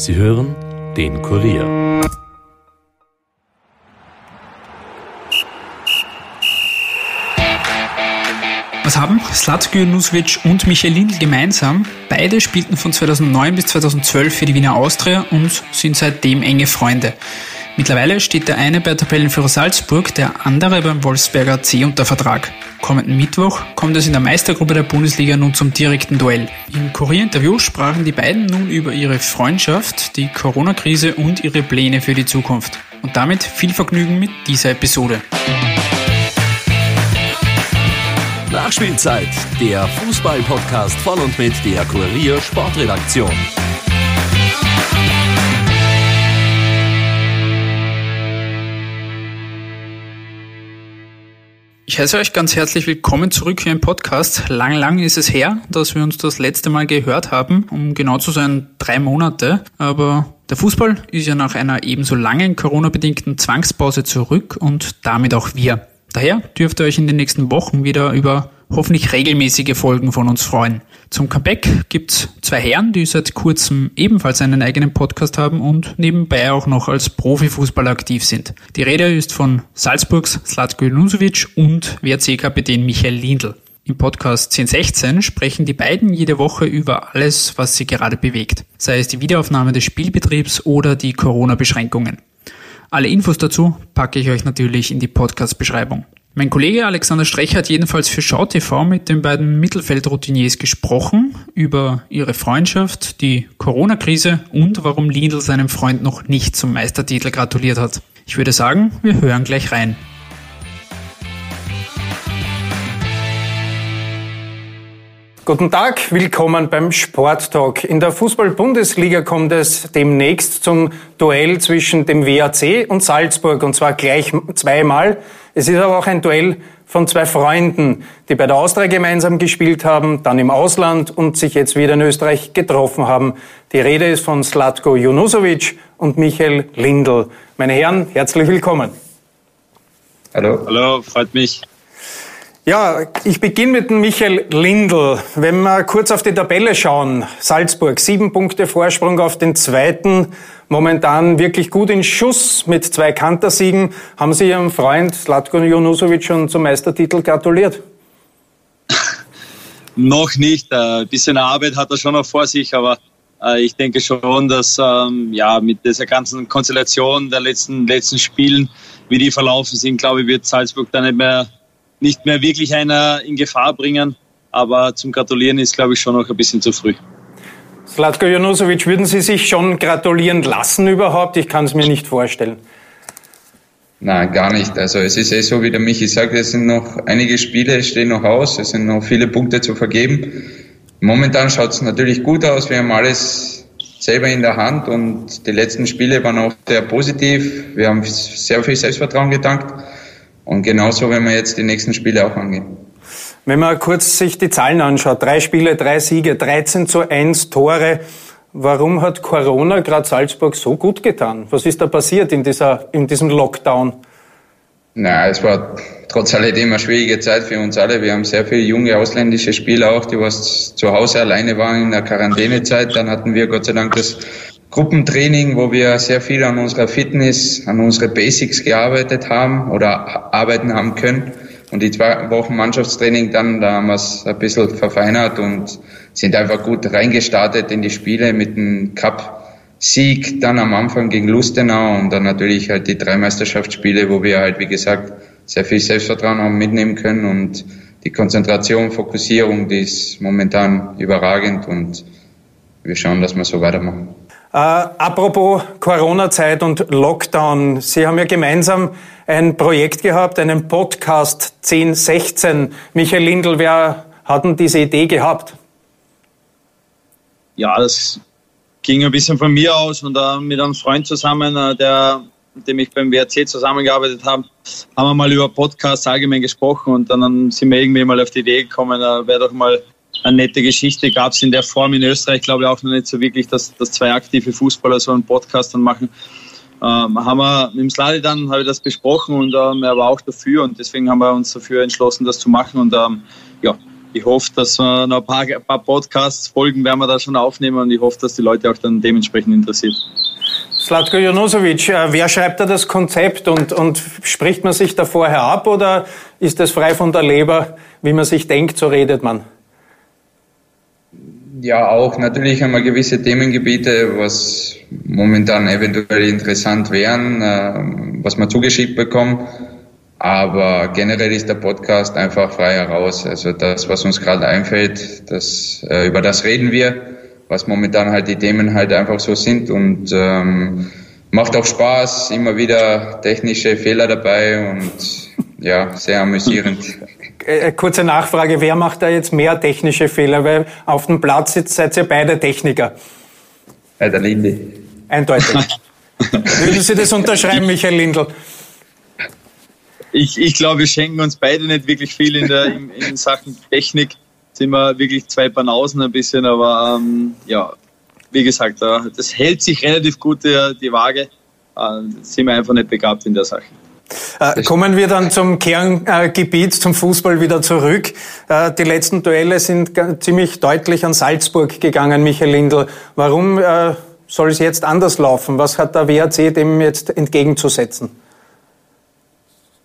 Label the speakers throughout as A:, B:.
A: Sie hören den Kurier.
B: Was haben Slatko Junusovic und Michael Lindl gemeinsam? Beide spielten von 2009 bis 2012 für die Wiener Austria und sind seitdem enge Freunde. Mittlerweile steht der eine bei Tabellenführer Salzburg, der andere beim Wolfsberger C unter Vertrag. Kommenden Mittwoch kommt es in der Meistergruppe der Bundesliga nun zum direkten Duell. Im Kurierinterview sprachen die beiden nun über ihre Freundschaft, die Corona-Krise und ihre Pläne für die Zukunft. Und damit viel Vergnügen mit dieser Episode.
A: Nachspielzeit, der Fußball-Podcast von und mit der Kurier Sportredaktion.
B: Ich heiße euch ganz herzlich willkommen zurück hier im Podcast. Lang, lang ist es her, dass wir uns das letzte Mal gehört haben, um genau zu sein drei Monate. Aber der Fußball ist ja nach einer ebenso langen Corona-bedingten Zwangspause zurück und damit auch wir. Daher dürft ihr euch in den nächsten Wochen wieder über hoffentlich regelmäßige Folgen von uns freuen. Zum Comeback gibt's zwei Herren, die seit kurzem ebenfalls einen eigenen Podcast haben und nebenbei auch noch als Profifußballer aktiv sind. Die Rede ist von Salzburgs Slatko Junusovic und WRC-Kapitän Michael Lindl. Im Podcast 1016 sprechen die beiden jede Woche über alles, was sie gerade bewegt, sei es die Wiederaufnahme des Spielbetriebs oder die Corona-Beschränkungen. Alle Infos dazu packe ich euch natürlich in die Podcast-Beschreibung. Mein Kollege Alexander Strecher hat jedenfalls für SchauTV mit den beiden Mittelfeldroutiniers gesprochen über ihre Freundschaft, die Corona-Krise und warum Lindl seinem Freund noch nicht zum Meistertitel gratuliert hat. Ich würde sagen, wir hören gleich rein.
C: Guten Tag, willkommen beim Sporttalk. In der Fußball-Bundesliga kommt es demnächst zum Duell zwischen dem WAC und Salzburg und zwar gleich zweimal. Es ist aber auch ein Duell von zwei Freunden, die bei der Austria gemeinsam gespielt haben, dann im Ausland und sich jetzt wieder in Österreich getroffen haben. Die Rede ist von Slatko Junusovic und Michael Lindl. Meine Herren, herzlich willkommen.
D: Hallo. Hallo, freut mich.
C: Ja, ich beginne mit dem Michael Lindl. Wenn wir kurz auf die Tabelle schauen, Salzburg, sieben Punkte Vorsprung auf den zweiten, momentan wirklich gut in Schuss mit zwei Kantersiegen. Haben Sie Ihrem Freund Slatko Junusovic schon zum Meistertitel gratuliert?
D: noch nicht. Ein bisschen Arbeit hat er schon noch vor sich, aber äh, ich denke schon, dass ähm, ja mit dieser ganzen Konstellation der letzten, letzten Spielen, wie die verlaufen sind, glaube ich, wird Salzburg dann nicht mehr nicht mehr wirklich einer in Gefahr bringen. Aber zum Gratulieren ist, glaube ich, schon noch ein bisschen zu früh.
C: Slatko Janusovic, würden Sie sich schon gratulieren lassen überhaupt? Ich kann es mir nicht vorstellen.
E: Nein, gar nicht. Also es ist eh so, wie der Michi sagt, es sind noch einige Spiele, stehen noch aus, es sind noch viele Punkte zu vergeben. Momentan schaut es natürlich gut aus, wir haben alles selber in der Hand und die letzten Spiele waren auch sehr positiv. Wir haben sehr viel Selbstvertrauen gedankt. Und genauso werden wir jetzt die nächsten Spiele auch angehen.
C: Wenn man kurz sich die Zahlen anschaut, drei Spiele, drei Siege, 13 zu 1 Tore. Warum hat Corona gerade Salzburg so gut getan? Was ist da passiert in, dieser, in diesem Lockdown?
E: Na, es war trotz alledem eine schwierige Zeit für uns alle. Wir haben sehr viele junge ausländische Spieler auch, die was zu Hause alleine waren in der Quarantänezeit. Dann hatten wir Gott sei Dank das Gruppentraining, wo wir sehr viel an unserer Fitness, an unsere Basics gearbeitet haben oder arbeiten haben können. Und die zwei Wochen Mannschaftstraining dann, da haben wir es ein bisschen verfeinert und sind einfach gut reingestartet in die Spiele mit dem Cup-Sieg dann am Anfang gegen Lustenau und dann natürlich halt die drei Meisterschaftsspiele, wo wir halt, wie gesagt, sehr viel Selbstvertrauen haben mitnehmen können und die Konzentration, Fokussierung, die ist momentan überragend und wir schauen, dass wir so weitermachen.
C: Äh, apropos Corona-Zeit und Lockdown. Sie haben ja gemeinsam ein Projekt gehabt, einen Podcast 1016. Michael Lindl, wer hat denn diese Idee gehabt?
D: Ja, das ging ein bisschen von mir aus und äh, mit einem Freund zusammen, äh, der, mit dem ich beim WRC zusammengearbeitet habe, haben wir mal über Podcasts allgemein gesprochen und dann sind wir irgendwie mal auf die Idee gekommen, äh, wäre doch mal eine nette Geschichte. Gab es in der Form in Österreich, glaube ich, auch noch nicht so wirklich, dass, dass zwei aktive Fußballer so einen Podcast dann machen. Ähm, haben wir mit dem Sladi dann habe ich das besprochen und ähm, er war auch dafür und deswegen haben wir uns dafür entschlossen, das zu machen und ähm, ja, ich hoffe, dass wir noch ein paar, ein paar Podcasts, Folgen werden wir da schon aufnehmen und ich hoffe, dass die Leute auch dann dementsprechend interessiert.
C: Slatko Jonosovic, äh, wer schreibt da das Konzept und, und spricht man sich da vorher ab oder ist das frei von der Leber, wie man sich denkt, so redet man?
E: Ja, auch. Natürlich haben wir gewisse Themengebiete, was momentan eventuell interessant wären, äh, was wir zugeschickt bekommen. Aber generell ist der Podcast einfach frei heraus. Also das, was uns gerade einfällt, das, äh, über das reden wir, was momentan halt die Themen halt einfach so sind und ähm, macht auch Spaß, immer wieder technische Fehler dabei und ja, sehr amüsierend.
C: Äh, äh, kurze Nachfrage, wer macht da jetzt mehr technische Fehler? Weil auf dem Platz sitzt, seid ihr beide Techniker.
E: Bei der Linde.
C: Eindeutig. Würden Sie das unterschreiben, Michael Lindl?
D: Ich, ich glaube, wir schenken uns beide nicht wirklich viel in, der, in, in Sachen Technik. Sind wir wirklich zwei Banausen ein bisschen, aber ähm, ja, wie gesagt, das hält sich relativ gut die, die Waage. Äh, sind wir einfach nicht begabt in der Sache.
C: Äh, kommen wir dann zum Kerngebiet, zum Fußball wieder zurück. Äh, die letzten Duelle sind ziemlich deutlich an Salzburg gegangen, Michael Lindl. Warum äh, soll es jetzt anders laufen? Was hat der WAC dem jetzt entgegenzusetzen?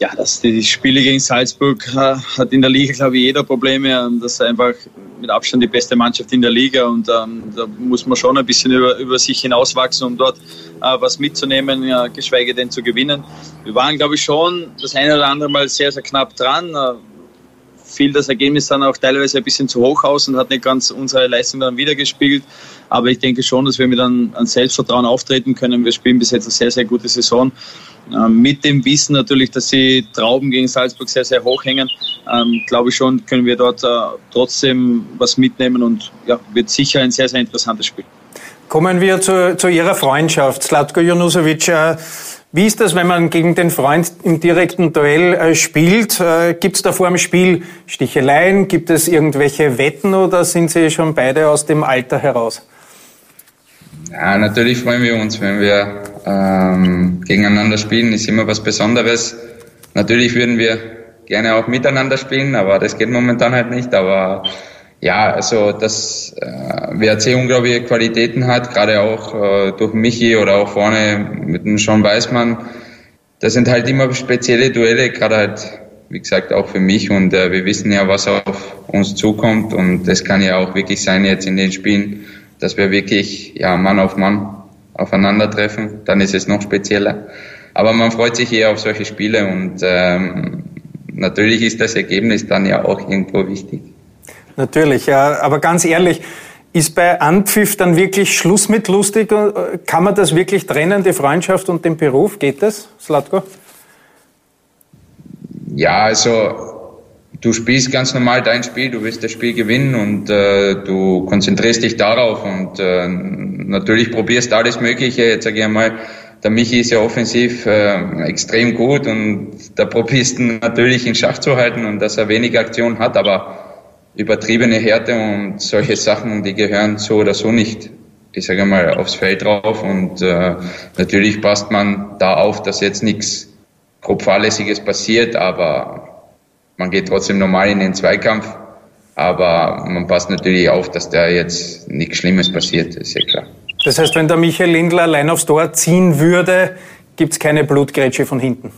D: Ja, dass die Spiele gegen Salzburg äh, hat in der Liga, glaube ich, jeder Probleme. Ähm, das ist einfach mit Abstand die beste Mannschaft in der Liga und ähm, da muss man schon ein bisschen über, über sich hinauswachsen, um dort äh, was mitzunehmen, ja, geschweige denn zu gewinnen. Wir waren, glaube ich, schon das eine oder andere Mal sehr, sehr knapp dran. Äh, fiel das Ergebnis dann auch teilweise ein bisschen zu hoch aus und hat nicht ganz unsere Leistung dann wiedergespiegelt. Aber ich denke schon, dass wir mit einem, Selbstvertrauen auftreten können. Wir spielen bis jetzt eine sehr, sehr gute Saison. Ähm, mit dem Wissen natürlich, dass die Trauben gegen Salzburg sehr, sehr hoch hängen, ähm, glaube ich schon, können wir dort äh, trotzdem was mitnehmen und ja, wird sicher ein sehr, sehr interessantes Spiel.
C: Kommen wir zu, zu Ihrer Freundschaft. Slatko Junusovic, äh, wie ist das, wenn man gegen den Freund im direkten Duell äh, spielt? Äh, Gibt es da vor dem Spiel Sticheleien? Gibt es irgendwelche Wetten oder sind Sie schon beide aus dem Alter heraus?
E: Ja, natürlich freuen wir uns, wenn wir ähm, gegeneinander spielen. Ist immer was Besonderes. Natürlich würden wir gerne auch miteinander spielen, aber das geht momentan halt nicht. Aber ja, also dass äh, WRC unglaubliche Qualitäten hat, gerade auch äh, durch Michi oder auch vorne mit dem Sean Weißmann. Das sind halt immer spezielle Duelle, gerade halt, wie gesagt, auch für mich. Und äh, wir wissen ja, was auf uns zukommt. Und das kann ja auch wirklich sein jetzt in den Spielen, dass wir wirklich ja Mann auf Mann aufeinandertreffen. Dann ist es noch spezieller. Aber man freut sich eher auf solche Spiele und ähm, natürlich ist das Ergebnis dann ja auch irgendwo wichtig.
C: Natürlich, ja. Aber ganz ehrlich, ist bei Anpfiff dann wirklich Schluss mit lustig? Kann man das wirklich trennen, die Freundschaft und den Beruf? Geht das, Slatko?
E: Ja, also du spielst ganz normal dein Spiel, du willst das Spiel gewinnen und äh, du konzentrierst dich darauf und äh, natürlich probierst alles Mögliche. Jetzt sage ich einmal, der Michi ist ja offensiv äh, extrem gut und da probierst du natürlich in Schach zu halten und dass er wenig Aktion hat, aber übertriebene Härte und solche Sachen, die gehören so oder so nicht, ich sage mal, aufs Feld drauf. Und äh, natürlich passt man da auf, dass jetzt nichts grob fahrlässiges passiert, aber man geht trotzdem normal in den Zweikampf. Aber man passt natürlich auf, dass da jetzt nichts Schlimmes passiert, ist ja klar.
C: Das heißt, wenn der Michael Lindler allein aufs Tor ziehen würde, gibt es keine Blutgrätsche von hinten?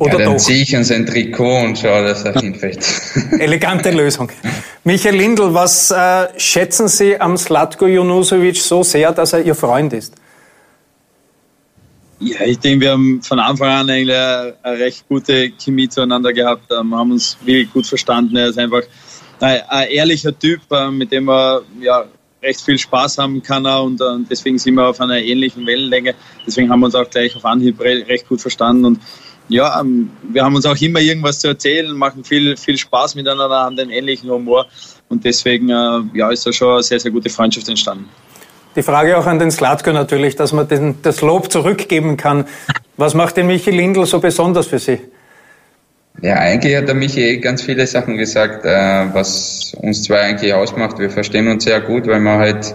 E: Oder ja, dann ziehe ich in sein Trikot und schaue, dass er hinfällt.
C: Elegante Lösung. Michael Lindl, was äh, schätzen Sie am Slatko Junusovic so sehr, dass er Ihr Freund ist?
D: Ja, ich denke, wir haben von Anfang an eigentlich eine, eine recht gute Chemie zueinander gehabt. Wir haben uns wirklich gut verstanden. Er ist einfach ein, ein ehrlicher Typ, äh, mit dem man ja, recht viel Spaß haben kann und, und deswegen sind wir auf einer ähnlichen Wellenlänge. Deswegen haben wir uns auch gleich auf Anhieb recht gut verstanden und ja, ähm, wir haben uns auch immer irgendwas zu erzählen, machen viel, viel Spaß miteinander, haben den ähnlichen Humor und deswegen äh, ja, ist da schon eine sehr, sehr gute Freundschaft entstanden.
C: Die Frage auch an den Slatko natürlich, dass man den, das Lob zurückgeben kann. Was macht den Michi Lindl so besonders für Sie?
E: Ja, eigentlich hat der Michi eh ganz viele Sachen gesagt, äh, was uns zwei eigentlich ausmacht. Wir verstehen uns sehr gut, weil wir halt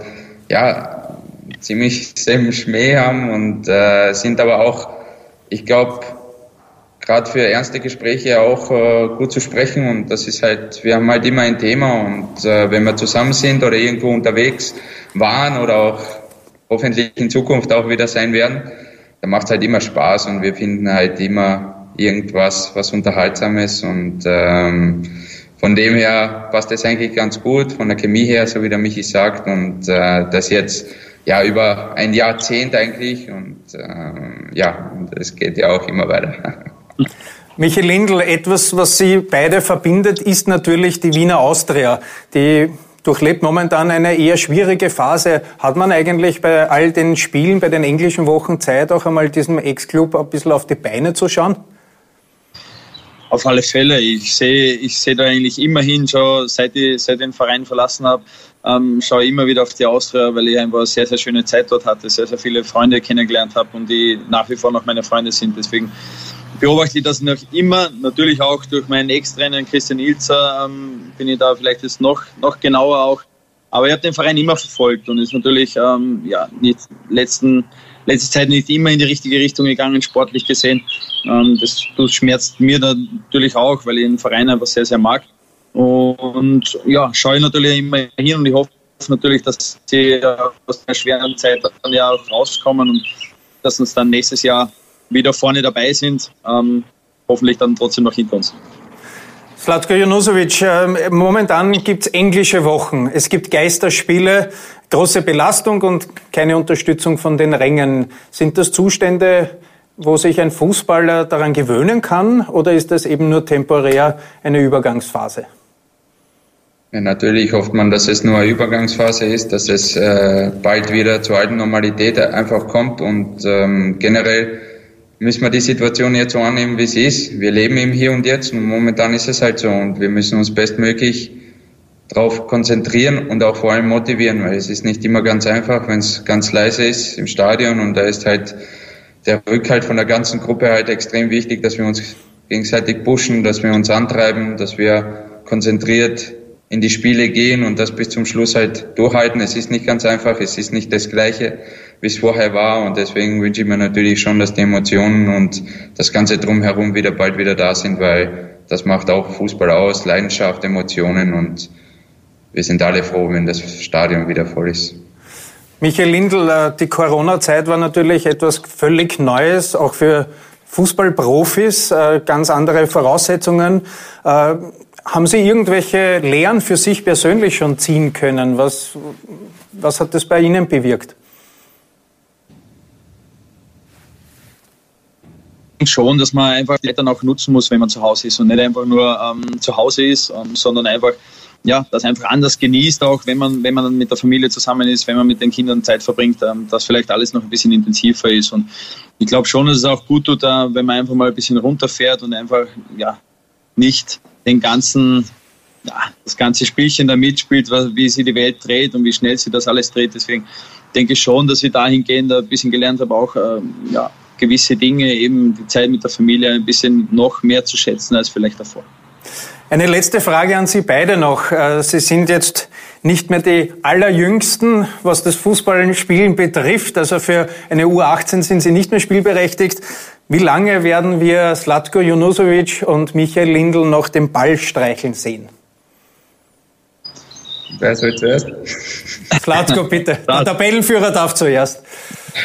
E: ja ziemlich selben Schmäh haben und äh, sind aber auch, ich glaube, gerade für ernste Gespräche auch äh, gut zu sprechen. Und das ist halt, wir haben halt immer ein Thema. Und äh, wenn wir zusammen sind oder irgendwo unterwegs waren oder auch hoffentlich in Zukunft auch wieder sein werden, dann macht es halt immer Spaß. Und wir finden halt immer irgendwas, was unterhaltsam ist. Und ähm, von dem her passt das eigentlich ganz gut, von der Chemie her, so wie der Michi sagt. Und äh, das jetzt ja über ein Jahrzehnt eigentlich. Und ähm, ja, es geht ja auch immer weiter.
C: Michael Lindl, etwas, was Sie beide verbindet, ist natürlich die Wiener Austria. Die durchlebt momentan eine eher schwierige Phase. Hat man eigentlich bei all den Spielen, bei den englischen Wochen Zeit, auch einmal diesem Ex-Club ein bisschen auf die Beine zu schauen?
D: Auf alle Fälle. Ich sehe, ich sehe da eigentlich immerhin schon, seit ich, seit ich den Verein verlassen habe, ähm, schaue ich immer wieder auf die Austria, weil ich einfach eine sehr, sehr schöne Zeit dort hatte, sehr, sehr viele Freunde kennengelernt habe und die nach wie vor noch meine Freunde sind. Deswegen beobachte ich das noch immer, natürlich auch durch meinen Ex-Trainer Christian Ilzer ähm, bin ich da vielleicht jetzt noch, noch genauer auch. Aber ich habe den Verein immer verfolgt und ist natürlich ähm, ja, nicht letzten, letzte Zeit nicht immer in die richtige Richtung gegangen, sportlich gesehen. Ähm, das, das schmerzt mir natürlich auch, weil ich den Verein einfach sehr, sehr mag. Und ja, schaue ich natürlich immer hin und ich hoffe natürlich, dass sie aus der schweren Zeit dann ja auch rauskommen und dass uns dann nächstes Jahr wieder vorne dabei sind. Ähm, hoffentlich dann trotzdem noch hinter uns.
C: Slatko Junusovic, ähm, momentan gibt es englische Wochen. Es gibt Geisterspiele, große Belastung und keine Unterstützung von den Rängen. Sind das Zustände, wo sich ein Fußballer daran gewöhnen kann oder ist das eben nur temporär eine Übergangsphase?
E: Ja, natürlich hofft man, dass es nur eine Übergangsphase ist, dass es äh, bald wieder zur alten Normalität einfach kommt und ähm, generell müssen wir die Situation jetzt so annehmen, wie sie ist. Wir leben im Hier und Jetzt und momentan ist es halt so und wir müssen uns bestmöglich darauf konzentrieren und auch vor allem motivieren, weil es ist nicht immer ganz einfach, wenn es ganz leise ist im Stadion und da ist halt der Rückhalt von der ganzen Gruppe halt extrem wichtig, dass wir uns gegenseitig pushen, dass wir uns antreiben, dass wir konzentriert in die Spiele gehen und das bis zum Schluss halt durchhalten. Es ist nicht ganz einfach, es ist nicht das Gleiche wie es vorher war. Und deswegen wünsche ich mir natürlich schon, dass die Emotionen und das Ganze drumherum wieder bald wieder da sind, weil das macht auch Fußball aus, Leidenschaft, Emotionen und wir sind alle froh, wenn das Stadion wieder voll ist.
C: Michael Lindl, äh, die Corona-Zeit war natürlich etwas völlig Neues, auch für Fußballprofis, äh, ganz andere Voraussetzungen. Äh, haben Sie irgendwelche Lehren für sich persönlich schon ziehen können? Was, was hat das bei Ihnen bewirkt?
D: Schon, dass man einfach die Eltern auch nutzen muss, wenn man zu Hause ist und nicht einfach nur ähm, zu Hause ist, ähm, sondern einfach ja, das einfach anders genießt, auch wenn man, wenn man mit der Familie zusammen ist, wenn man mit den Kindern Zeit verbringt, ähm, dass vielleicht alles noch ein bisschen intensiver ist. Und ich glaube schon, dass es auch gut tut, äh, wenn man einfach mal ein bisschen runterfährt und einfach ja, nicht den ganzen, ja, das ganze Spielchen da mitspielt, wie sie die Welt dreht und wie schnell sie das alles dreht. Deswegen denke ich schon, dass ich dahingehend ein bisschen gelernt habe, auch ähm, ja, gewisse Dinge, eben die Zeit mit der Familie ein bisschen noch mehr zu schätzen als vielleicht davor.
C: Eine letzte Frage an Sie beide noch. Äh, Sie sind jetzt nicht mehr die allerjüngsten, was das Fußballspielen betrifft. Also für eine U18 sind Sie nicht mehr spielberechtigt. Wie lange werden wir Slatko Junusovic und Michael Lindl noch den Ball streicheln sehen?
E: Wer soll zuerst?
C: Slatko, bitte. Der Tabellenführer darf zuerst.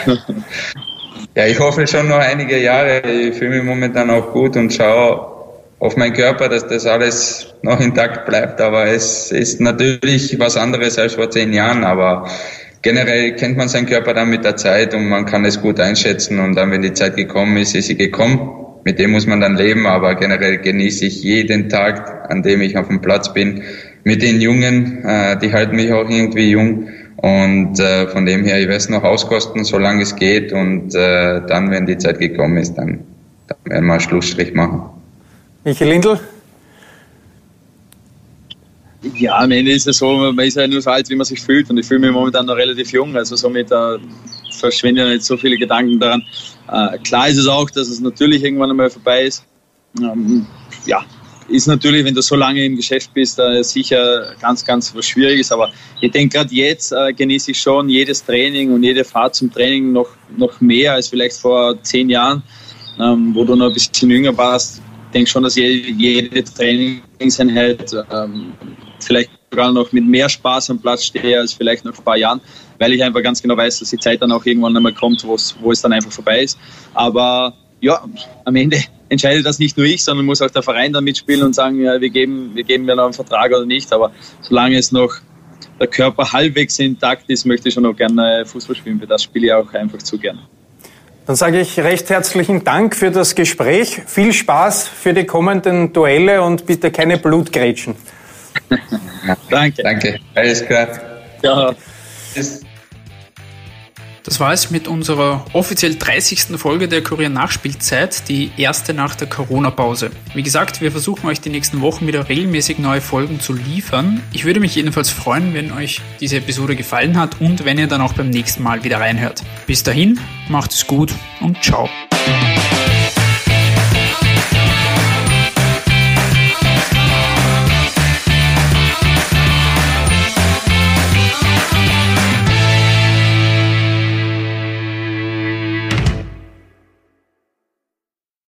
E: Ja, ich hoffe schon noch einige Jahre. Ich fühle mich momentan auch gut und schaue auf meinen Körper, dass das alles noch intakt bleibt. Aber es ist natürlich was anderes als vor zehn Jahren. Aber generell kennt man seinen Körper dann mit der Zeit und man kann es gut einschätzen. Und dann, wenn die Zeit gekommen ist, ist sie gekommen. Mit dem muss man dann leben. Aber generell genieße ich jeden Tag, an dem ich auf dem Platz bin, mit den Jungen. Äh, die halten mich auch irgendwie jung. Und äh, von dem her, ich werde es noch auskosten, solange es geht. Und äh, dann, wenn die Zeit gekommen ist, dann, dann werden wir einen Schlussstrich machen.
C: Michael Lindl?
D: Ja, am Ende ist es so, man ist ja nur so alt, wie man sich fühlt. Und ich fühle mich momentan noch relativ jung. Also somit äh, verschwinden nicht so viele Gedanken daran. Äh, klar ist es auch, dass es natürlich irgendwann einmal vorbei ist. Ähm, ja, ist natürlich, wenn du so lange im Geschäft bist, äh, sicher ganz, ganz was Schwieriges. Aber ich denke, gerade jetzt äh, genieße ich schon jedes Training und jede Fahrt zum Training noch, noch mehr als vielleicht vor zehn Jahren. ähm, wo du noch ein bisschen jünger warst. Ich denke schon, dass jede, jede Trainingseinheit ähm, vielleicht sogar noch mit mehr Spaß am Platz stehe als vielleicht noch ein paar Jahren, weil ich einfach ganz genau weiß, dass die Zeit dann auch irgendwann einmal kommt, wo es dann einfach vorbei ist. Aber ja, am Ende entscheidet das nicht nur ich, sondern muss auch der Verein dann mitspielen und sagen, ja, wir geben, wir geben mir noch einen Vertrag oder nicht. Aber solange es noch der Körper halbwegs intakt ist, möchte ich schon noch gerne Fußball spielen. Für das spiele ich auch einfach zu gerne.
C: Dann sage ich recht herzlichen Dank für das Gespräch. Viel Spaß für die kommenden Duelle und bitte keine Blutgrätschen.
D: Danke.
E: Danke. Alles klar.
D: Ja.
B: Das war es mit unserer offiziell 30. Folge der Kurier Nachspielzeit, die erste nach der Corona-Pause. Wie gesagt, wir versuchen euch die nächsten Wochen wieder regelmäßig neue Folgen zu liefern. Ich würde mich jedenfalls freuen, wenn euch diese Episode gefallen hat und wenn ihr dann auch beim nächsten Mal wieder reinhört. Bis dahin, macht es gut und ciao.